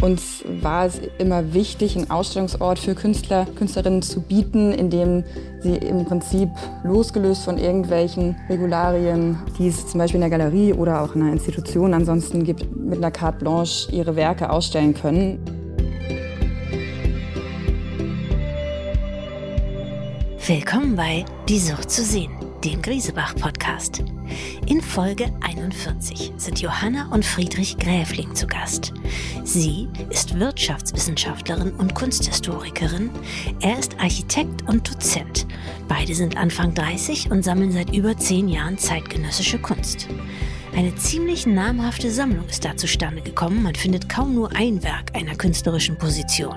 Uns war es immer wichtig, einen Ausstellungsort für Künstler, Künstlerinnen zu bieten, in dem sie im Prinzip losgelöst von irgendwelchen Regularien, die es zum Beispiel in der Galerie oder auch in einer Institution ansonsten gibt, mit einer Carte Blanche ihre Werke ausstellen können. Willkommen bei Die Sucht zu sehen, dem Griesebach-Podcast. In Folge 41 sind Johanna und Friedrich Gräfling zu Gast. Sie ist Wirtschaftswissenschaftlerin und Kunsthistorikerin. Er ist Architekt und Dozent. Beide sind Anfang 30 und sammeln seit über zehn Jahren zeitgenössische Kunst. Eine ziemlich namhafte Sammlung ist da zustande gekommen. Man findet kaum nur ein Werk einer künstlerischen Position.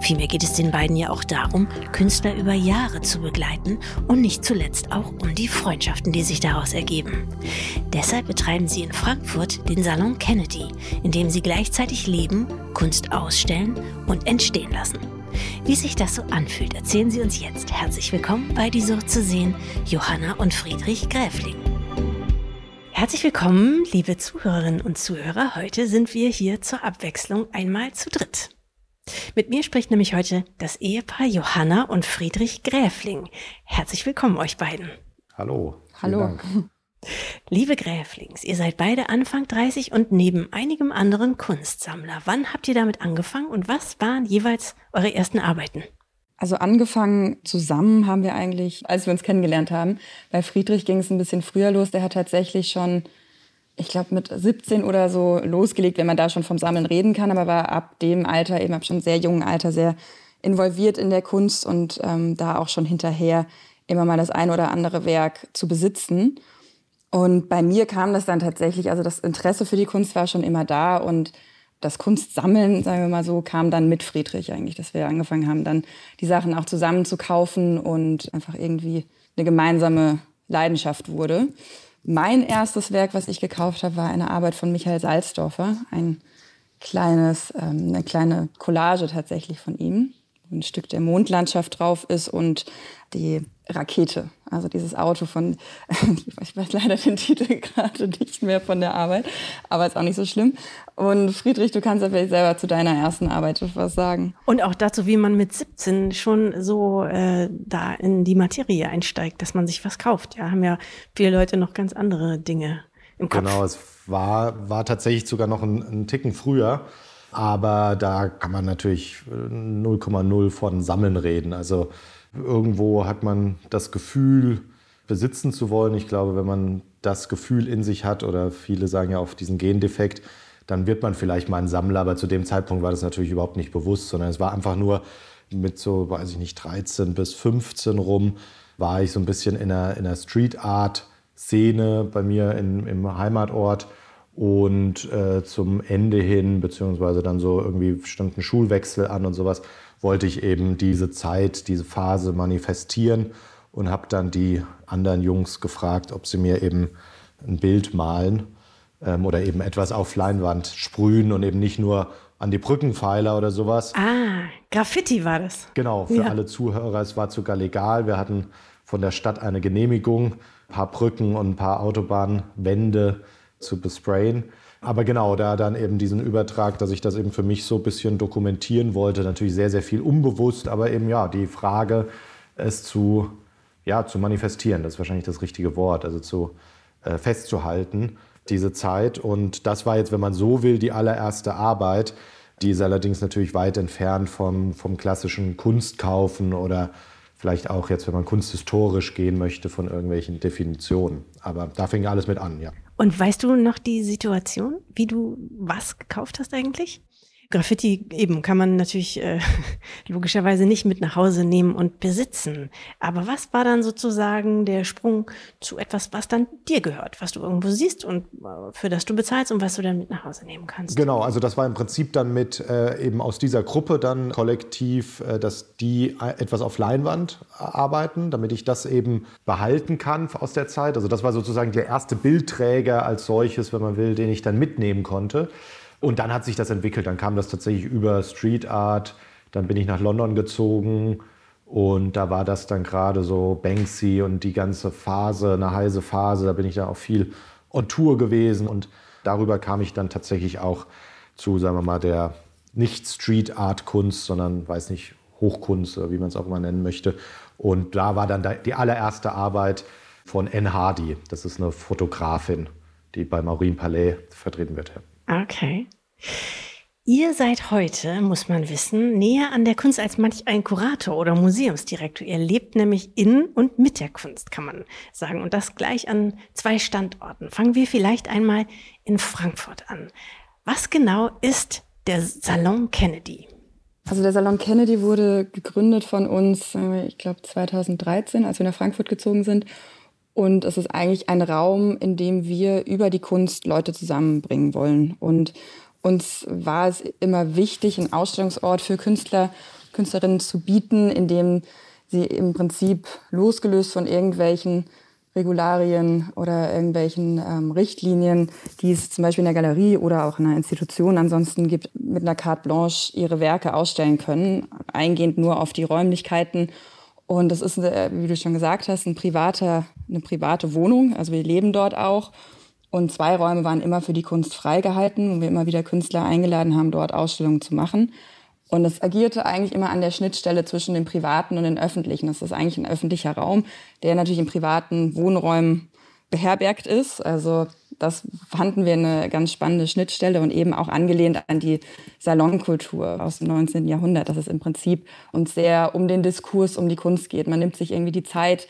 Vielmehr geht es den beiden ja auch darum, Künstler über Jahre zu begleiten und nicht zuletzt auch um die Freundschaften, die sich daraus ergeben. Deshalb betreiben sie in Frankfurt den Salon Kennedy, in dem sie gleichzeitig leben, Kunst ausstellen und entstehen lassen. Wie sich das so anfühlt, erzählen sie uns jetzt. Herzlich willkommen bei Die Sucht zu sehen, Johanna und Friedrich Gräfling. Herzlich willkommen, liebe Zuhörerinnen und Zuhörer. Heute sind wir hier zur Abwechslung einmal zu dritt. Mit mir spricht nämlich heute das Ehepaar Johanna und Friedrich Gräfling. Herzlich willkommen euch beiden. Hallo. Hallo. Dank. Liebe Gräflings, ihr seid beide Anfang 30 und neben einigem anderen Kunstsammler. Wann habt ihr damit angefangen und was waren jeweils eure ersten Arbeiten? Also angefangen zusammen haben wir eigentlich, als wir uns kennengelernt haben. Bei Friedrich ging es ein bisschen früher los. Der hat tatsächlich schon, ich glaube, mit 17 oder so losgelegt, wenn man da schon vom Sammeln reden kann. Aber war ab dem Alter, eben ab schon sehr jungen Alter, sehr involviert in der Kunst und ähm, da auch schon hinterher immer mal das ein oder andere Werk zu besitzen. Und bei mir kam das dann tatsächlich, also das Interesse für die Kunst war schon immer da und das Kunstsammeln, sagen wir mal so, kam dann mit Friedrich eigentlich, dass wir angefangen haben, dann die Sachen auch zusammen zu kaufen und einfach irgendwie eine gemeinsame Leidenschaft wurde. Mein erstes Werk, was ich gekauft habe, war eine Arbeit von Michael Salzdorfer, ein kleines, ähm, eine kleine Collage tatsächlich von ihm, ein Stück der Mondlandschaft drauf ist und die Rakete. Also dieses Auto von, ich weiß leider den Titel gerade nicht mehr von der Arbeit, aber ist auch nicht so schlimm. Und Friedrich, du kannst ja vielleicht selber zu deiner ersten Arbeit was sagen. Und auch dazu, wie man mit 17 schon so äh, da in die Materie einsteigt, dass man sich was kauft. Ja, haben ja viele Leute noch ganz andere Dinge im Kopf. Genau, es war, war tatsächlich sogar noch ein, ein Ticken früher. Aber da kann man natürlich 0,0 äh, von Sammeln reden. Also Irgendwo hat man das Gefühl, besitzen zu wollen. Ich glaube, wenn man das Gefühl in sich hat, oder viele sagen ja auf diesen Gendefekt, dann wird man vielleicht mal ein Sammler. Aber zu dem Zeitpunkt war das natürlich überhaupt nicht bewusst, sondern es war einfach nur mit so, weiß ich nicht, 13 bis 15 rum, war ich so ein bisschen in einer, in einer Street Art Szene bei mir in, im Heimatort. Und äh, zum Ende hin, beziehungsweise dann so irgendwie ein Schulwechsel an und sowas, wollte ich eben diese Zeit, diese Phase manifestieren und habe dann die anderen Jungs gefragt, ob sie mir eben ein Bild malen ähm, oder eben etwas auf Leinwand sprühen und eben nicht nur an die Brückenpfeiler oder sowas. Ah, Graffiti war das. Genau, für ja. alle Zuhörer, es war sogar legal. Wir hatten von der Stadt eine Genehmigung, ein paar Brücken und ein paar Autobahnwände zu besprayen. Aber genau, da dann eben diesen Übertrag, dass ich das eben für mich so ein bisschen dokumentieren wollte, natürlich sehr, sehr viel unbewusst, aber eben ja, die Frage, es zu, ja, zu manifestieren, das ist wahrscheinlich das richtige Wort, also zu äh, festzuhalten, diese Zeit. Und das war jetzt, wenn man so will, die allererste Arbeit. Die ist allerdings natürlich weit entfernt vom, vom klassischen Kunstkaufen oder vielleicht auch jetzt, wenn man kunsthistorisch gehen möchte, von irgendwelchen Definitionen. Aber da fing alles mit an, ja. Und weißt du noch die Situation, wie du was gekauft hast eigentlich? Graffiti eben kann man natürlich äh, logischerweise nicht mit nach Hause nehmen und besitzen. Aber was war dann sozusagen der Sprung zu etwas, was dann dir gehört, was du irgendwo siehst und äh, für das du bezahlst und was du dann mit nach Hause nehmen kannst? Genau, also das war im Prinzip dann mit äh, eben aus dieser Gruppe dann kollektiv, äh, dass die äh, etwas auf Leinwand arbeiten, damit ich das eben behalten kann aus der Zeit. Also das war sozusagen der erste Bildträger als solches, wenn man will, den ich dann mitnehmen konnte. Und dann hat sich das entwickelt. Dann kam das tatsächlich über Street Art. Dann bin ich nach London gezogen und da war das dann gerade so Banksy und die ganze Phase, eine heiße Phase. Da bin ich da auch viel on Tour gewesen und darüber kam ich dann tatsächlich auch zu, sagen wir mal, der nicht Street Art Kunst, sondern weiß nicht, Hochkunst oder wie man es auch immer nennen möchte. Und da war dann die allererste Arbeit von Anne Hardy. Das ist eine Fotografin, die bei Maureen Palais vertreten wird. Okay. Ihr seid heute, muss man wissen, näher an der Kunst als manch ein Kurator oder Museumsdirektor. Ihr lebt nämlich in und mit der Kunst, kann man sagen. Und das gleich an zwei Standorten. Fangen wir vielleicht einmal in Frankfurt an. Was genau ist der Salon Kennedy? Also der Salon Kennedy wurde gegründet von uns, ich glaube 2013, als wir nach Frankfurt gezogen sind. Und es ist eigentlich ein Raum, in dem wir über die Kunst Leute zusammenbringen wollen. Und uns war es immer wichtig, einen Ausstellungsort für Künstler, Künstlerinnen zu bieten, in dem sie im Prinzip losgelöst von irgendwelchen Regularien oder irgendwelchen ähm, Richtlinien, die es zum Beispiel in der Galerie oder auch in einer Institution ansonsten gibt, mit einer Carte Blanche ihre Werke ausstellen können, eingehend nur auf die Räumlichkeiten. Und das ist, äh, wie du schon gesagt hast, ein privater, eine private Wohnung. Also wir leben dort auch. Und zwei Räume waren immer für die Kunst freigehalten, wo wir immer wieder Künstler eingeladen haben, dort Ausstellungen zu machen. Und es agierte eigentlich immer an der Schnittstelle zwischen dem privaten und dem öffentlichen. Das ist eigentlich ein öffentlicher Raum, der natürlich in privaten Wohnräumen beherbergt ist. Also das fanden wir eine ganz spannende Schnittstelle und eben auch angelehnt an die Salonkultur aus dem 19. Jahrhundert, dass es im Prinzip uns sehr um den Diskurs, um die Kunst geht. Man nimmt sich irgendwie die Zeit,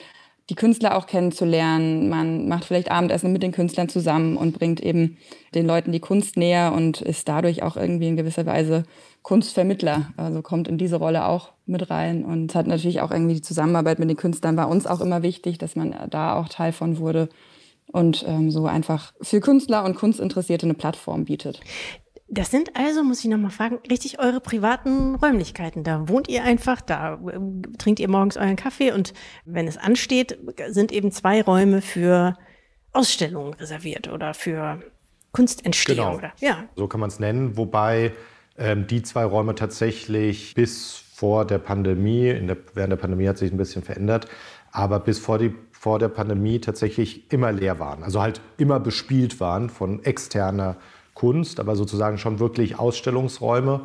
die Künstler auch kennenzulernen. Man macht vielleicht Abendessen mit den Künstlern zusammen und bringt eben den Leuten die Kunst näher und ist dadurch auch irgendwie in gewisser Weise Kunstvermittler, also kommt in diese Rolle auch mit rein und hat natürlich auch irgendwie die Zusammenarbeit mit den Künstlern bei uns auch immer wichtig, dass man da auch Teil von wurde und ähm, so einfach für Künstler und Kunstinteressierte eine Plattform bietet. Das sind also, muss ich nochmal fragen, richtig eure privaten Räumlichkeiten. Da wohnt ihr einfach, da ähm, trinkt ihr morgens euren Kaffee und wenn es ansteht, sind eben zwei Räume für Ausstellungen reserviert oder für Kunstentstehung. Genau. Oder? Ja. So kann man es nennen, wobei ähm, die zwei Räume tatsächlich bis vor der Pandemie, der, während der Pandemie hat sich ein bisschen verändert, aber bis vor, die, vor der Pandemie tatsächlich immer leer waren. Also halt immer bespielt waren von externer Kunst, aber sozusagen schon wirklich Ausstellungsräume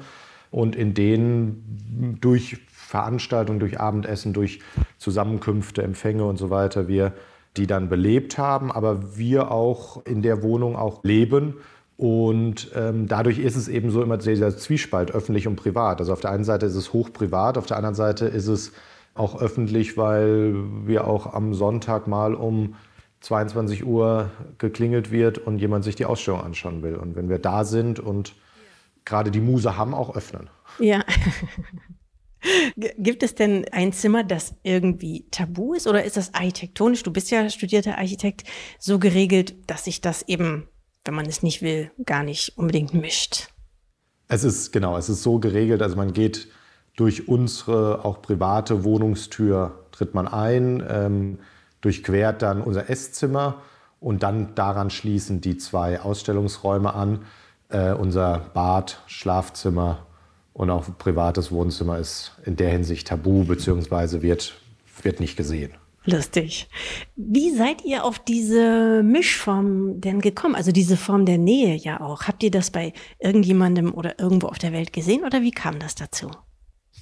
und in denen durch Veranstaltungen, durch Abendessen, durch Zusammenkünfte, Empfänge und so weiter wir die dann belebt haben, aber wir auch in der Wohnung auch leben und ähm, dadurch ist es eben so immer dieser Zwiespalt, öffentlich und privat. Also auf der einen Seite ist es hoch privat, auf der anderen Seite ist es auch öffentlich, weil wir auch am Sonntag mal um 22 Uhr geklingelt wird und jemand sich die Ausstellung anschauen will. Und wenn wir da sind und gerade die Muse haben, auch öffnen. Ja. Gibt es denn ein Zimmer, das irgendwie tabu ist oder ist das architektonisch, du bist ja studierter Architekt, so geregelt, dass sich das eben wenn man es nicht will, gar nicht unbedingt mischt. Es ist genau, es ist so geregelt, also man geht durch unsere auch private Wohnungstür tritt man ein, ähm, durchquert dann unser Esszimmer und dann daran schließen die zwei Ausstellungsräume an. Äh, unser Bad, Schlafzimmer und auch privates Wohnzimmer ist in der Hinsicht tabu bzw. Wird, wird nicht gesehen. Lustig. Wie seid ihr auf diese Mischform denn gekommen? Also diese Form der Nähe ja auch. Habt ihr das bei irgendjemandem oder irgendwo auf der Welt gesehen oder wie kam das dazu?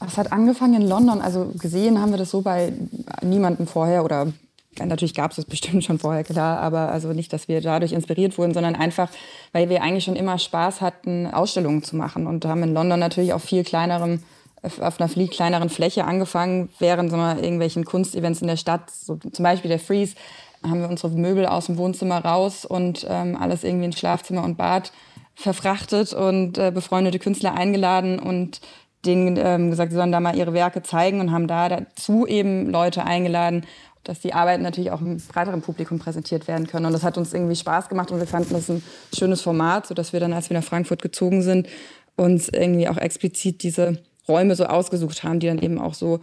Es hat angefangen in London. Also gesehen haben wir das so bei niemandem vorher oder natürlich gab es das bestimmt schon vorher, klar, aber also nicht, dass wir dadurch inspiriert wurden, sondern einfach, weil wir eigentlich schon immer Spaß hatten, Ausstellungen zu machen und haben in London natürlich auf viel kleinerem auf einer viel kleineren Fläche angefangen, während so irgendwelchen Kunstevents in der Stadt, so zum Beispiel der Freeze, haben wir unsere Möbel aus dem Wohnzimmer raus und ähm, alles irgendwie ins Schlafzimmer und Bad verfrachtet und äh, befreundete Künstler eingeladen und denen ähm, gesagt, sie sollen da mal ihre Werke zeigen und haben da dazu eben Leute eingeladen, dass die Arbeiten natürlich auch einem breiteren Publikum präsentiert werden können. Und das hat uns irgendwie Spaß gemacht und wir fanden das ein schönes Format, sodass wir dann, als wir nach Frankfurt gezogen sind, uns irgendwie auch explizit diese Räume so ausgesucht haben, die dann eben auch so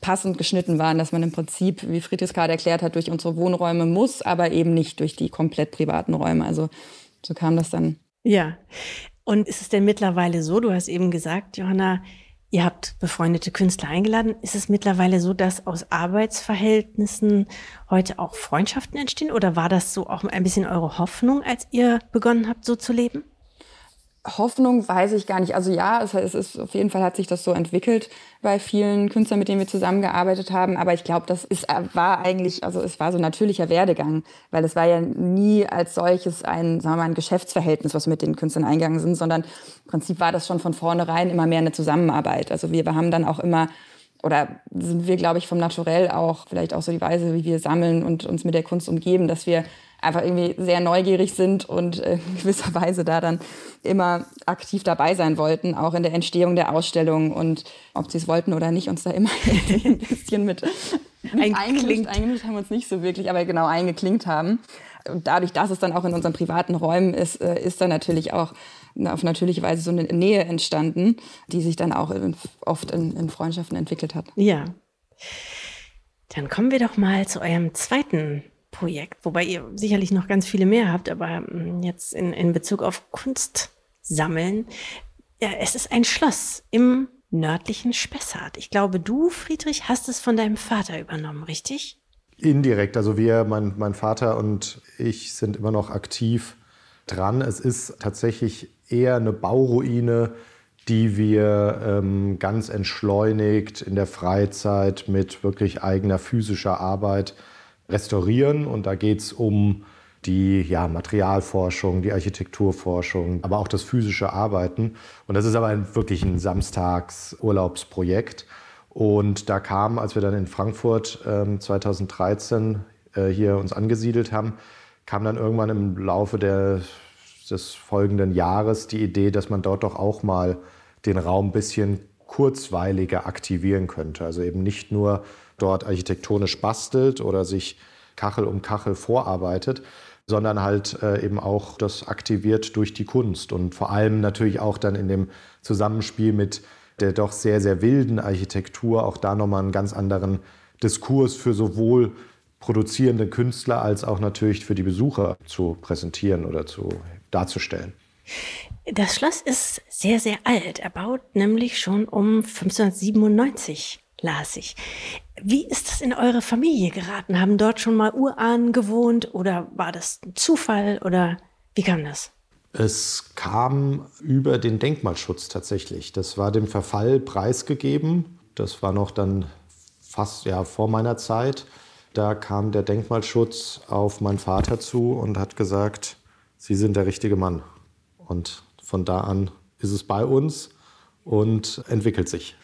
passend geschnitten waren, dass man im Prinzip, wie Friedrich gerade erklärt hat, durch unsere Wohnräume muss, aber eben nicht durch die komplett privaten Räume. Also so kam das dann. Ja. Und ist es denn mittlerweile so, du hast eben gesagt, Johanna, ihr habt befreundete Künstler eingeladen. Ist es mittlerweile so, dass aus Arbeitsverhältnissen heute auch Freundschaften entstehen? Oder war das so auch ein bisschen eure Hoffnung, als ihr begonnen habt, so zu leben? Hoffnung weiß ich gar nicht. Also ja, es, ist auf jeden Fall hat sich das so entwickelt bei vielen Künstlern, mit denen wir zusammengearbeitet haben. Aber ich glaube, das ist, war eigentlich, also es war so ein natürlicher Werdegang, weil es war ja nie als solches ein, sagen wir mal, ein Geschäftsverhältnis, was mit den Künstlern eingegangen sind, sondern im Prinzip war das schon von vornherein immer mehr eine Zusammenarbeit. Also wir haben dann auch immer oder sind wir, glaube ich, vom Naturell auch, vielleicht auch so die Weise, wie wir sammeln und uns mit der Kunst umgeben, dass wir einfach irgendwie sehr neugierig sind und in gewisser Weise da dann immer aktiv dabei sein wollten, auch in der Entstehung der Ausstellung und ob sie es wollten oder nicht, uns da immer ein bisschen mit eingemischt, eingemischt haben wir uns nicht so wirklich, aber genau eingeklinkt haben. Und dadurch, dass es dann auch in unseren privaten Räumen ist, äh, ist dann natürlich auch auf natürliche Weise so eine Nähe entstanden, die sich dann auch in, oft in, in Freundschaften entwickelt hat. Ja. Dann kommen wir doch mal zu eurem zweiten Projekt, wobei ihr sicherlich noch ganz viele mehr habt, aber hm, jetzt in, in Bezug auf Kunst sammeln. Ja, es ist ein Schloss im nördlichen Spessart. Ich glaube, du, Friedrich, hast es von deinem Vater übernommen, richtig? Indirekt. Also wir, mein, mein Vater und ich sind immer noch aktiv dran. Es ist tatsächlich eher eine Bauruine, die wir ähm, ganz entschleunigt in der Freizeit mit wirklich eigener physischer Arbeit restaurieren. Und da geht es um die ja, Materialforschung, die Architekturforschung, aber auch das physische Arbeiten. Und das ist aber ein, wirklich ein Samstagsurlaubsprojekt. Und da kam, als wir dann in Frankfurt ähm, 2013 äh, hier uns angesiedelt haben, kam dann irgendwann im Laufe der, des folgenden Jahres die Idee, dass man dort doch auch mal den Raum ein bisschen kurzweiliger aktivieren könnte. Also eben nicht nur dort architektonisch bastelt oder sich Kachel um Kachel vorarbeitet, sondern halt äh, eben auch das aktiviert durch die Kunst und vor allem natürlich auch dann in dem Zusammenspiel mit der doch sehr, sehr wilden Architektur auch da nochmal einen ganz anderen Diskurs für sowohl produzierende Künstler als auch natürlich für die Besucher zu präsentieren oder zu darzustellen. Das Schloss ist sehr, sehr alt, erbaut nämlich schon um 1597 las ich. Wie ist das in eure Familie geraten? Haben dort schon mal Urahnen gewohnt oder war das ein Zufall oder wie kam das? Es kam über den Denkmalschutz tatsächlich. Das war dem Verfall preisgegeben. Das war noch dann fast ja, vor meiner Zeit. Da kam der Denkmalschutz auf meinen Vater zu und hat gesagt, Sie sind der richtige Mann. Und von da an ist es bei uns und entwickelt sich.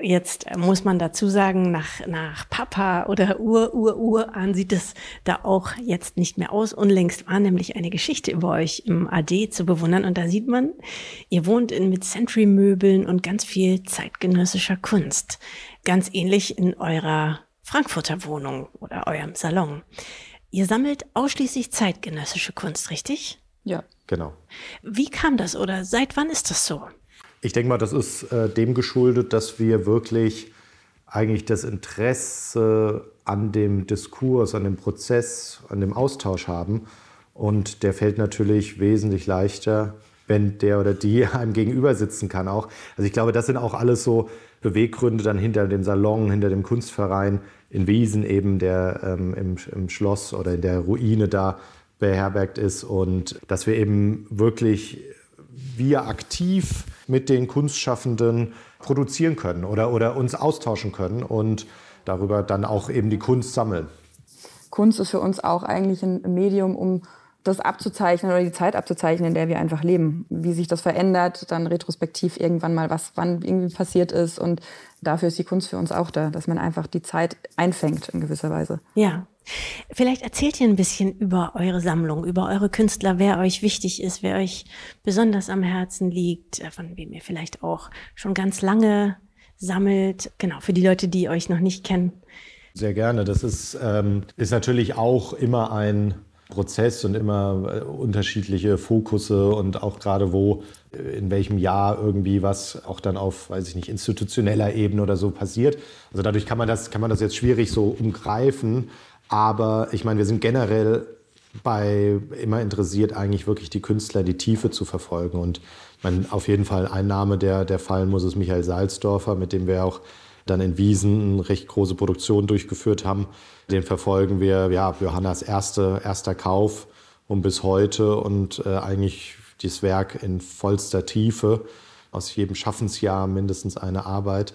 Jetzt muss man dazu sagen, nach, nach Papa oder Ur, Ur, Ur an sieht es da auch jetzt nicht mehr aus. Unlängst war nämlich eine Geschichte über euch im AD zu bewundern und da sieht man, ihr wohnt in, mit Century-Möbeln und ganz viel zeitgenössischer Kunst. Ganz ähnlich in eurer Frankfurter Wohnung oder eurem Salon. Ihr sammelt ausschließlich zeitgenössische Kunst, richtig? Ja. Genau. Wie kam das oder seit wann ist das so? Ich denke mal, das ist äh, dem geschuldet, dass wir wirklich eigentlich das Interesse an dem Diskurs, an dem Prozess, an dem Austausch haben. Und der fällt natürlich wesentlich leichter, wenn der oder die einem gegenüber sitzen kann auch. Also ich glaube, das sind auch alles so Beweggründe dann hinter dem Salon, hinter dem Kunstverein in Wiesen eben, der ähm, im, im Schloss oder in der Ruine da beherbergt ist. Und dass wir eben wirklich wir aktiv mit den Kunstschaffenden produzieren können oder, oder uns austauschen können und darüber dann auch eben die Kunst sammeln. Kunst ist für uns auch eigentlich ein Medium, um das abzuzeichnen oder die Zeit abzuzeichnen, in der wir einfach leben. Wie sich das verändert, dann retrospektiv irgendwann mal, was wann irgendwie passiert ist. Und dafür ist die Kunst für uns auch da, dass man einfach die Zeit einfängt in gewisser Weise. Ja. Vielleicht erzählt ihr ein bisschen über eure Sammlung, über eure Künstler, wer euch wichtig ist, wer euch besonders am Herzen liegt, äh, von wem ihr vielleicht auch schon ganz lange sammelt. Genau, für die Leute, die euch noch nicht kennen. Sehr gerne. Das ist, ähm, ist natürlich auch immer ein Prozess und immer äh, unterschiedliche Fokusse und auch gerade wo, äh, in welchem Jahr irgendwie was auch dann auf, weiß ich nicht, institutioneller Ebene oder so passiert. Also dadurch kann man das, kann man das jetzt schwierig so umgreifen. Aber ich meine, wir sind generell bei immer interessiert, eigentlich wirklich die Künstler die Tiefe zu verfolgen. Und ich meine, auf jeden Fall ein Name, der, der fallen muss, ist Michael Salzdorfer, mit dem wir auch dann in Wiesen eine recht große Produktion durchgeführt haben. Den verfolgen wir, ja, Johannas erste, erster Kauf und bis heute und äh, eigentlich das Werk in vollster Tiefe. Aus jedem Schaffensjahr mindestens eine Arbeit.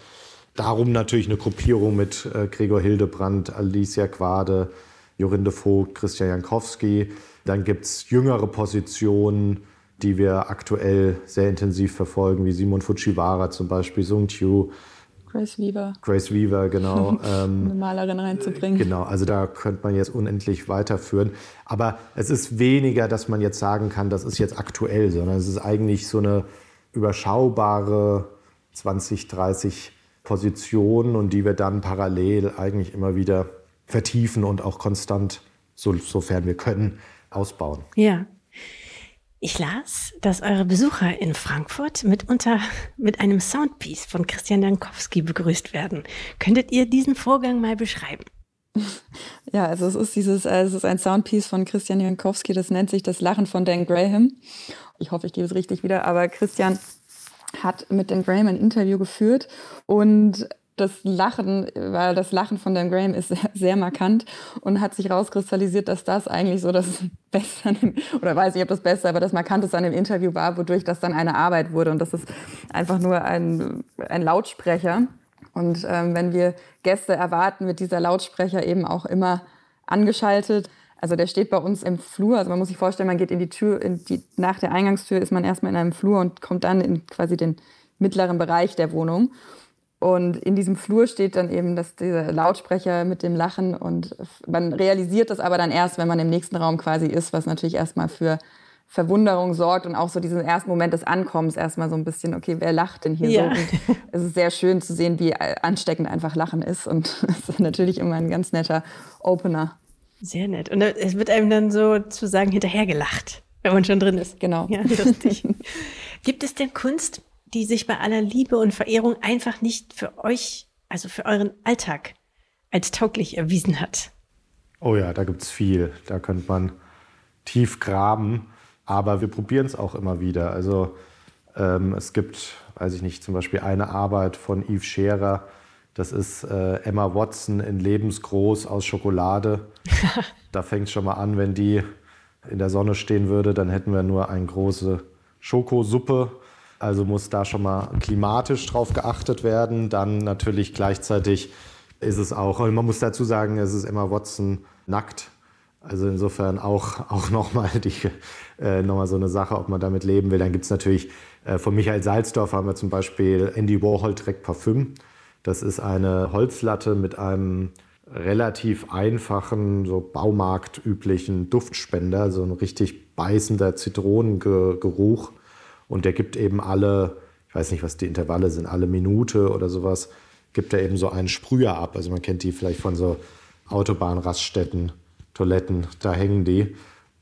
Darum natürlich eine Gruppierung mit äh, Gregor Hildebrand, Alicia Quade, Jorinde Vogt, Christian Jankowski. Dann gibt es jüngere Positionen, die wir aktuell sehr intensiv verfolgen, wie Simon Fujiwara zum Beispiel, Sung Chiu. Grace Weaver. Grace Weaver, genau. ähm, Eine Malerin reinzubringen. Genau, also da könnte man jetzt unendlich weiterführen. Aber es ist weniger, dass man jetzt sagen kann, das ist jetzt aktuell, sondern es ist eigentlich so eine überschaubare 20, 30 Positionen und die wir dann parallel eigentlich immer wieder vertiefen und auch konstant, so, sofern wir können, ausbauen. Ja. Ich las, dass eure Besucher in Frankfurt mitunter mit einem Soundpiece von Christian Dankowski begrüßt werden. Könntet ihr diesen Vorgang mal beschreiben? Ja, also es ist dieses, äh, es ist ein Soundpiece von Christian Jankowski, das nennt sich das Lachen von Dan Graham. Ich hoffe, ich gebe es richtig wieder, aber Christian hat mit Dan Graham ein Interview geführt und das Lachen, weil das Lachen von Dan Graham ist sehr, sehr markant und hat sich rauskristallisiert, dass das eigentlich so das Beste dem, oder weiß ich, ob das Beste, aber das Markanteste an dem Interview war, wodurch das dann eine Arbeit wurde. Und das ist einfach nur ein, ein Lautsprecher. Und ähm, wenn wir Gäste erwarten, wird dieser Lautsprecher eben auch immer angeschaltet. Also der steht bei uns im Flur. Also man muss sich vorstellen, man geht in die Tür, in die, nach der Eingangstür ist man erstmal in einem Flur und kommt dann in quasi den mittleren Bereich der Wohnung. Und in diesem Flur steht dann eben das, dieser Lautsprecher mit dem Lachen und man realisiert das aber dann erst, wenn man im nächsten Raum quasi ist, was natürlich erstmal für Verwunderung sorgt und auch so diesen ersten Moment des Ankommens erstmal so ein bisschen, okay, wer lacht denn hier ja. so? Und es ist sehr schön zu sehen, wie ansteckend einfach Lachen ist und es ist natürlich immer ein ganz netter Opener. Sehr nett. Und es wird einem dann so zu sagen hinterhergelacht, wenn man schon drin ist. Genau. Ja, lustig. Gibt es denn Kunst, die sich bei aller Liebe und Verehrung einfach nicht für euch, also für euren Alltag, als tauglich erwiesen hat? Oh ja, da gibt es viel. Da könnte man tief graben. Aber wir probieren es auch immer wieder. Also ähm, es gibt, weiß ich nicht, zum Beispiel eine Arbeit von Yves Scherer. Das ist äh, Emma Watson in Lebensgroß aus Schokolade. da fängt es schon mal an, wenn die in der Sonne stehen würde, dann hätten wir nur eine große Schokosuppe also muss da schon mal klimatisch drauf geachtet werden. Dann natürlich gleichzeitig ist es auch, und man muss dazu sagen, es ist Emma Watson nackt. Also insofern auch, auch nochmal äh, noch so eine Sache, ob man damit leben will. Dann gibt es natürlich äh, von Michael Salzdorf haben wir zum Beispiel Andy Warhol trägt Parfüm. Das ist eine Holzlatte mit einem relativ einfachen, so baumarktüblichen Duftspender, so ein richtig beißender Zitronengeruch. Und der gibt eben alle, ich weiß nicht, was die Intervalle sind, alle Minute oder sowas, gibt er eben so einen Sprüher ab. Also man kennt die vielleicht von so Autobahnraststätten, Toiletten, da hängen die.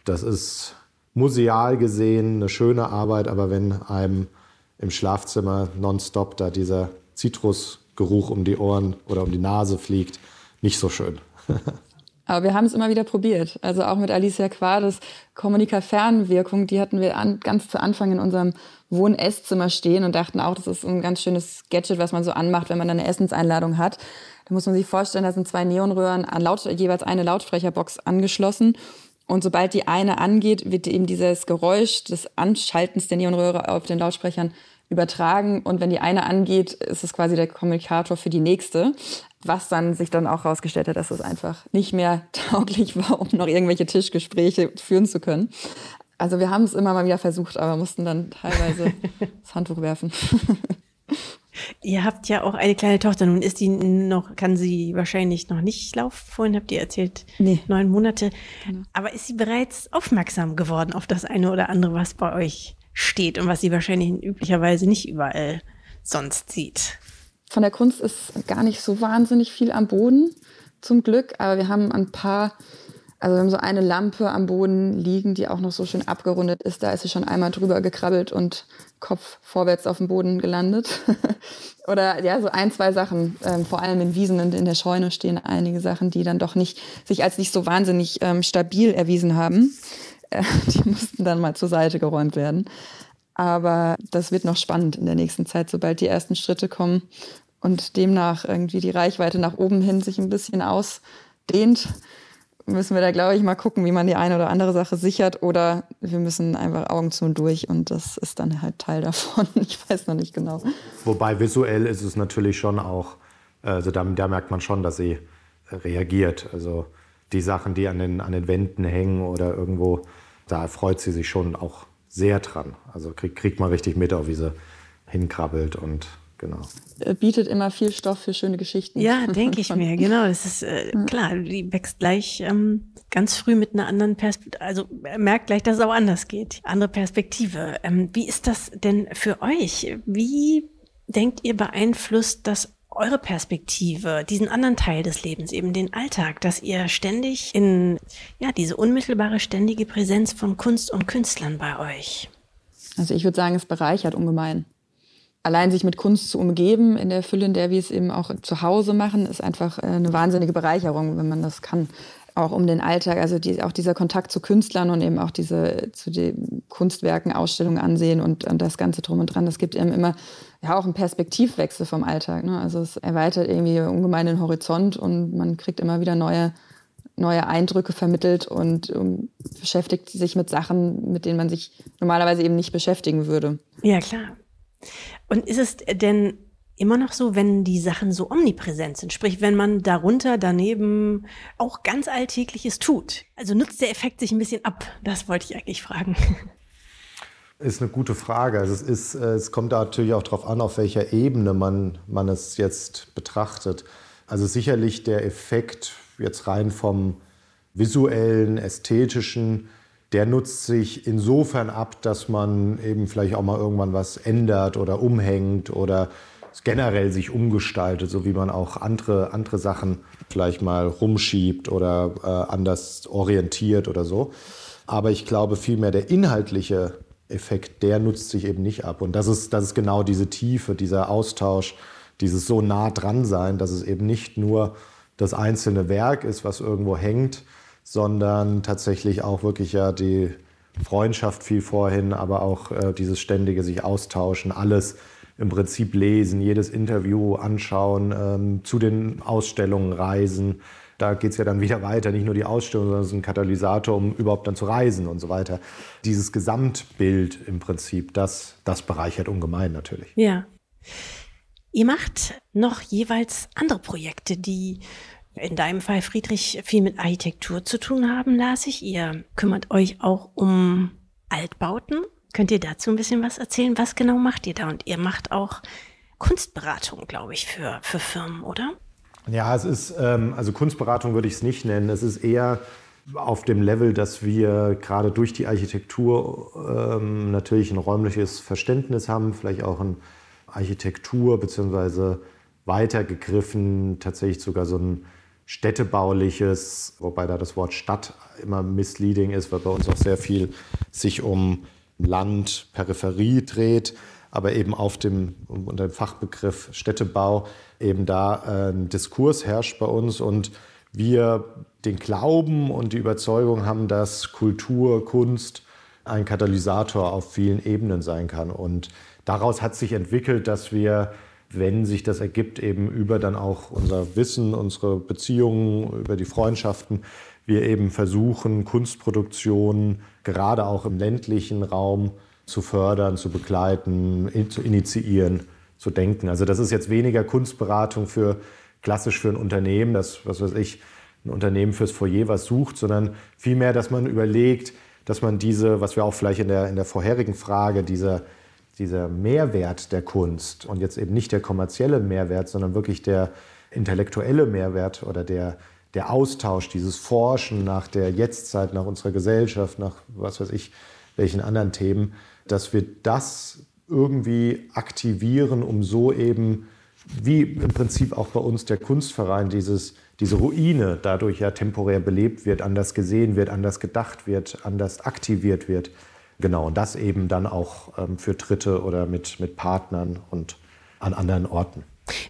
Das ist museal gesehen eine schöne Arbeit, aber wenn einem im Schlafzimmer nonstop da dieser Zitrusgeruch um die Ohren oder um die Nase fliegt, nicht so schön. Aber wir haben es immer wieder probiert. Also auch mit Alicia Quades Kommunika-Fernwirkung, die hatten wir an, ganz zu Anfang in unserem Wohn-Esszimmer stehen und dachten auch, das ist ein ganz schönes Gadget, was man so anmacht, wenn man eine Essenseinladung hat. Da muss man sich vorstellen, da sind zwei Neonröhren an Laut jeweils eine Lautsprecherbox angeschlossen. Und sobald die eine angeht, wird eben dieses Geräusch des Anschaltens der Neonröhre auf den Lautsprechern übertragen. Und wenn die eine angeht, ist es quasi der Kommunikator für die nächste was dann sich dann auch herausgestellt hat, dass es einfach nicht mehr tauglich war, um noch irgendwelche Tischgespräche führen zu können. Also wir haben es immer mal wieder versucht, aber mussten dann teilweise das Handtuch werfen. Ihr habt ja auch eine kleine Tochter. Nun ist die noch, kann sie wahrscheinlich noch nicht laufen. Vorhin habt ihr erzählt, nee. neun Monate. Genau. Aber ist sie bereits aufmerksam geworden auf das eine oder andere, was bei euch steht und was sie wahrscheinlich üblicherweise nicht überall sonst sieht? Von der Kunst ist gar nicht so wahnsinnig viel am Boden, zum Glück. Aber wir haben ein paar, also wir haben so eine Lampe am Boden liegen, die auch noch so schön abgerundet ist. Da ist sie schon einmal drüber gekrabbelt und Kopf vorwärts auf dem Boden gelandet. Oder ja, so ein, zwei Sachen. Ähm, vor allem in Wiesen und in der Scheune stehen einige Sachen, die dann doch nicht, sich als nicht so wahnsinnig ähm, stabil erwiesen haben. Äh, die mussten dann mal zur Seite geräumt werden. Aber das wird noch spannend in der nächsten Zeit, sobald die ersten Schritte kommen und demnach irgendwie die Reichweite nach oben hin sich ein bisschen ausdehnt. müssen wir da, glaube ich, mal gucken, wie man die eine oder andere Sache sichert. Oder wir müssen einfach Augen zu und durch und das ist dann halt Teil davon. Ich weiß noch nicht genau. Wobei visuell ist es natürlich schon auch, also da, da merkt man schon, dass sie reagiert. Also die Sachen, die an den, an den Wänden hängen oder irgendwo, da freut sie sich schon auch sehr dran. Also kriegt, kriegt man richtig mit, auch wie sie hinkrabbelt und genau. Bietet immer viel Stoff für schöne Geschichten. Ja, denke ich mir, genau. Das ist äh, klar, die wächst gleich ähm, ganz früh mit einer anderen Perspektive, also merkt gleich, dass es auch anders geht. Andere Perspektive. Ähm, wie ist das denn für euch? Wie denkt ihr beeinflusst das eure Perspektive, diesen anderen Teil des Lebens, eben den Alltag, dass ihr ständig in, ja, diese unmittelbare, ständige Präsenz von Kunst und Künstlern bei euch? Also ich würde sagen, es bereichert ungemein. Allein sich mit Kunst zu umgeben, in der Fülle, in der wir es eben auch zu Hause machen, ist einfach äh, eine wahnsinnige Bereicherung, wenn man das kann auch um den Alltag, also die, auch dieser Kontakt zu Künstlern und eben auch diese zu den Kunstwerken, Ausstellungen ansehen und, und das Ganze drum und dran, das gibt eben immer ja auch einen Perspektivwechsel vom Alltag. Ne? Also es erweitert irgendwie ungemein den Horizont und man kriegt immer wieder neue, neue Eindrücke vermittelt und um, beschäftigt sich mit Sachen, mit denen man sich normalerweise eben nicht beschäftigen würde. Ja, klar. Und ist es denn immer noch so, wenn die Sachen so omnipräsent sind. Sprich, wenn man darunter, daneben auch ganz Alltägliches tut. Also nutzt der Effekt sich ein bisschen ab? Das wollte ich eigentlich fragen. Ist eine gute Frage. Also es, ist, äh, es kommt da natürlich auch darauf an, auf welcher Ebene man, man es jetzt betrachtet. Also sicherlich der Effekt jetzt rein vom visuellen, ästhetischen, der nutzt sich insofern ab, dass man eben vielleicht auch mal irgendwann was ändert oder umhängt oder generell sich umgestaltet, so wie man auch andere, andere Sachen vielleicht mal rumschiebt oder äh, anders orientiert oder so. Aber ich glaube vielmehr der inhaltliche Effekt, der nutzt sich eben nicht ab. Und das ist, das ist genau diese Tiefe, dieser Austausch, dieses so nah dran sein, dass es eben nicht nur das einzelne Werk ist, was irgendwo hängt, sondern tatsächlich auch wirklich ja die Freundschaft viel vorhin, aber auch äh, dieses ständige sich austauschen, alles im Prinzip lesen, jedes Interview anschauen, ähm, zu den Ausstellungen reisen. Da geht es ja dann wieder weiter, nicht nur die Ausstellung, sondern es ist ein Katalysator, um überhaupt dann zu reisen und so weiter. Dieses Gesamtbild im Prinzip, das, das bereichert ungemein natürlich. Ja. Ihr macht noch jeweils andere Projekte, die in deinem Fall, Friedrich, viel mit Architektur zu tun haben, las ich. Ihr kümmert euch auch um Altbauten Könnt ihr dazu ein bisschen was erzählen? Was genau macht ihr da? Und ihr macht auch Kunstberatung, glaube ich, für, für Firmen, oder? Ja, es ist, ähm, also Kunstberatung würde ich es nicht nennen. Es ist eher auf dem Level, dass wir gerade durch die Architektur ähm, natürlich ein räumliches Verständnis haben, vielleicht auch ein Architektur beziehungsweise weitergegriffen, tatsächlich sogar so ein städtebauliches, wobei da das Wort Stadt immer misleading ist, weil bei uns auch sehr viel sich um Land, Peripherie dreht, aber eben auf dem, unter dem Fachbegriff Städtebau eben da ein Diskurs herrscht bei uns und wir den Glauben und die Überzeugung haben, dass Kultur, Kunst ein Katalysator auf vielen Ebenen sein kann. Und daraus hat sich entwickelt, dass wir, wenn sich das ergibt, eben über dann auch unser Wissen, unsere Beziehungen, über die Freundschaften, wir eben versuchen, Kunstproduktion gerade auch im ländlichen Raum zu fördern, zu begleiten, zu initiieren, zu denken. Also das ist jetzt weniger Kunstberatung für klassisch für ein Unternehmen, das, was weiß ich, ein Unternehmen fürs Foyer was sucht, sondern vielmehr, dass man überlegt, dass man diese, was wir auch vielleicht in der, in der vorherigen Frage, dieser, dieser Mehrwert der Kunst und jetzt eben nicht der kommerzielle Mehrwert, sondern wirklich der intellektuelle Mehrwert oder der, der Austausch, dieses Forschen nach der Jetztzeit, nach unserer Gesellschaft, nach was weiß ich, welchen anderen Themen, dass wir das irgendwie aktivieren, um so eben, wie im Prinzip auch bei uns der Kunstverein, dieses, diese Ruine dadurch ja temporär belebt wird, anders gesehen wird, anders gedacht wird, anders aktiviert wird. Genau, und das eben dann auch ähm, für Dritte oder mit, mit Partnern und an anderen Orten.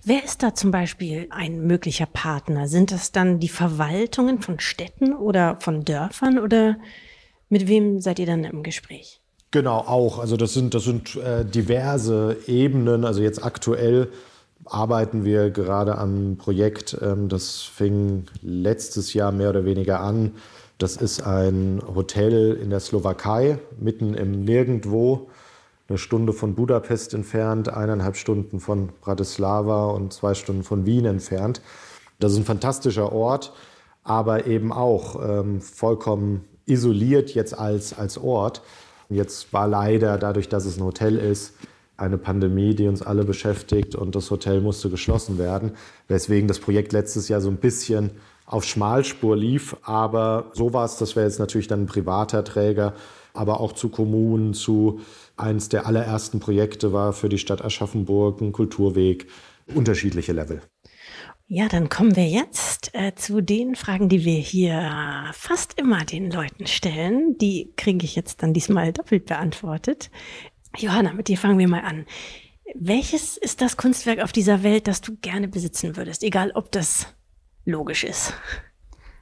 Wer ist da zum Beispiel ein möglicher Partner? Sind das dann die Verwaltungen von Städten oder von Dörfern oder mit wem seid ihr dann im Gespräch? Genau, auch. Also das sind, das sind äh, diverse Ebenen. Also jetzt aktuell arbeiten wir gerade am Projekt, ähm, das fing letztes Jahr mehr oder weniger an. Das ist ein Hotel in der Slowakei, mitten im Nirgendwo, eine Stunde von Budapest entfernt, eineinhalb Stunden von Bratislava und zwei Stunden von Wien entfernt. Das ist ein fantastischer Ort, aber eben auch ähm, vollkommen isoliert jetzt als, als Ort. Jetzt war leider, dadurch, dass es ein Hotel ist, eine Pandemie, die uns alle beschäftigt und das Hotel musste geschlossen werden, weswegen das Projekt letztes Jahr so ein bisschen auf Schmalspur lief. Aber so war es, das wäre jetzt natürlich dann ein privater Träger, aber auch zu Kommunen, zu eines der allerersten Projekte war für die Stadt Aschaffenburg ein Kulturweg, unterschiedliche Level. Ja, dann kommen wir jetzt äh, zu den Fragen, die wir hier fast immer den Leuten stellen. Die kriege ich jetzt dann diesmal doppelt beantwortet. Johanna, mit dir fangen wir mal an. Welches ist das Kunstwerk auf dieser Welt, das du gerne besitzen würdest, egal ob das logisch ist?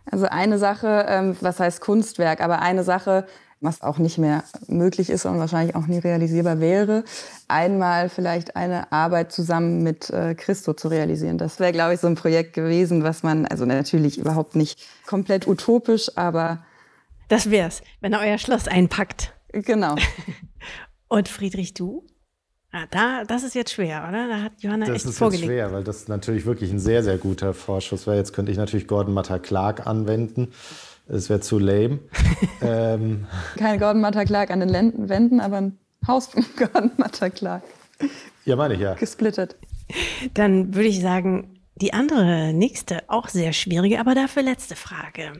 Also eine Sache, ähm, was heißt Kunstwerk, aber eine Sache, was auch nicht mehr möglich ist und wahrscheinlich auch nie realisierbar wäre, einmal vielleicht eine Arbeit zusammen mit äh, Christo zu realisieren. Das wäre, glaube ich, so ein Projekt gewesen, was man, also natürlich überhaupt nicht komplett utopisch, aber. Das wär's, wenn er euer Schloss einpackt. Genau. Und Friedrich, du? Ah, da, das ist jetzt schwer, oder? Da hat Johanna das echt ist vorgelegt. Jetzt schwer, weil das natürlich wirklich ein sehr, sehr guter Vorschuss wäre. Jetzt könnte ich natürlich Gordon Matta Clark anwenden. Es wäre zu lame. ähm. Kein Gordon Matta Clark an den Wänden, aber ein Haus von Gordon Matta Clark. Ja, meine ich ja. Gesplittet. Dann würde ich sagen, die andere, nächste, auch sehr schwierige, aber dafür letzte Frage.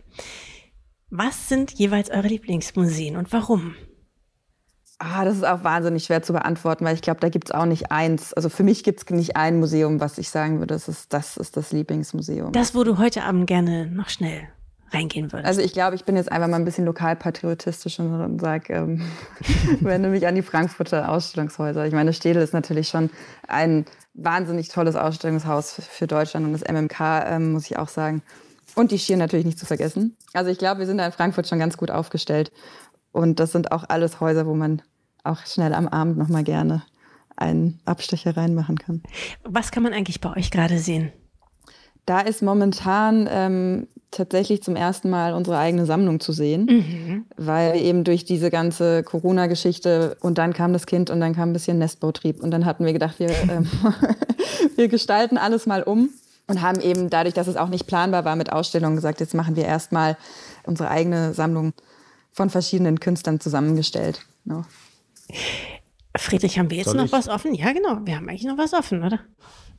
Was sind jeweils eure Lieblingsmuseen und warum? Ah, das ist auch wahnsinnig schwer zu beantworten, weil ich glaube, da gibt es auch nicht eins. Also für mich gibt es nicht ein Museum, was ich sagen würde, das ist, das ist das Lieblingsmuseum. Das, wo du heute Abend gerne noch schnell reingehen würdest. Also ich glaube, ich bin jetzt einfach mal ein bisschen lokalpatriotistisch und sage, ähm, wende mich an die Frankfurter Ausstellungshäuser. Ich meine, Städel ist natürlich schon ein wahnsinnig tolles Ausstellungshaus für Deutschland und das MMK, ähm, muss ich auch sagen. Und die Schier natürlich nicht zu vergessen. Also ich glaube, wir sind da in Frankfurt schon ganz gut aufgestellt. Und das sind auch alles Häuser, wo man auch schnell am Abend noch mal gerne einen Abstecher reinmachen kann. Was kann man eigentlich bei euch gerade sehen? Da ist momentan ähm, tatsächlich zum ersten Mal unsere eigene Sammlung zu sehen, mhm. weil eben durch diese ganze Corona-Geschichte und dann kam das Kind und dann kam ein bisschen Nestbautrieb und dann hatten wir gedacht, wir, ähm, wir gestalten alles mal um und haben eben dadurch, dass es auch nicht planbar war mit Ausstellungen, gesagt, jetzt machen wir erstmal unsere eigene Sammlung von verschiedenen Künstlern zusammengestellt. No. Friedrich, haben wir jetzt Soll noch ich? was offen? Ja, genau. Wir haben eigentlich noch was offen, oder?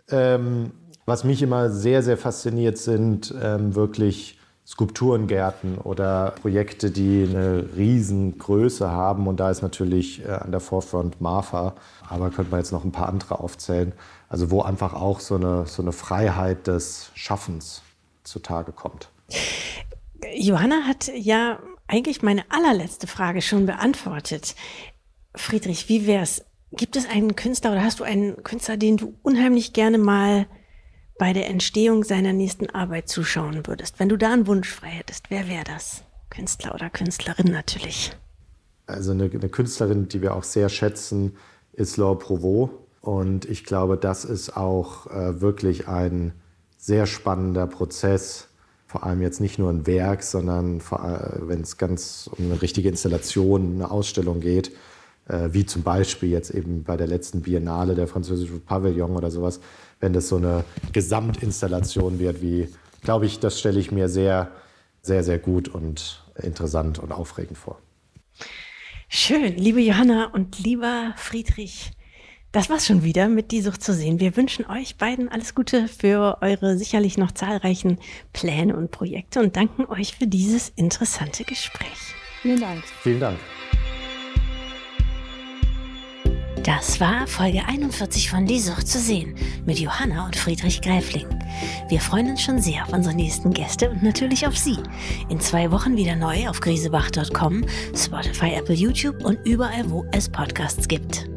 Ähm, was mich immer sehr, sehr fasziniert, sind ähm, wirklich Skulpturengärten oder Projekte, die eine Riesengröße haben. Und da ist natürlich äh, an der Forefront Marfa, aber könnte man jetzt noch ein paar andere aufzählen. Also wo einfach auch so eine, so eine Freiheit des Schaffens zutage kommt. Johanna hat ja eigentlich meine allerletzte Frage schon beantwortet. Friedrich, wie wär's? Gibt es einen Künstler oder hast du einen Künstler, den du unheimlich gerne mal bei der Entstehung seiner nächsten Arbeit zuschauen würdest? Wenn du da einen Wunsch frei hättest, wer wäre das? Künstler oder Künstlerin natürlich. Also eine, eine, Künstlerin, die wir auch sehr schätzen, ist Laure Provot. Und ich glaube, das ist auch äh, wirklich ein sehr spannender Prozess, vor allem jetzt nicht nur ein Werk, sondern wenn es ganz um eine richtige Installation, eine Ausstellung geht, äh, wie zum Beispiel jetzt eben bei der letzten Biennale der französische Pavillon oder sowas, wenn das so eine Gesamtinstallation wird, wie, glaube ich, das stelle ich mir sehr, sehr, sehr gut und interessant und aufregend vor. Schön, liebe Johanna und lieber Friedrich. Das war's schon wieder mit Die Sucht zu sehen. Wir wünschen euch beiden alles Gute für eure sicherlich noch zahlreichen Pläne und Projekte und danken euch für dieses interessante Gespräch. Vielen Dank. Vielen Dank. Das war Folge 41 von Die Sucht zu sehen mit Johanna und Friedrich Gräfling. Wir freuen uns schon sehr auf unsere nächsten Gäste und natürlich auf Sie. In zwei Wochen wieder neu auf griesebach.com, Spotify, Apple, YouTube und überall, wo es Podcasts gibt.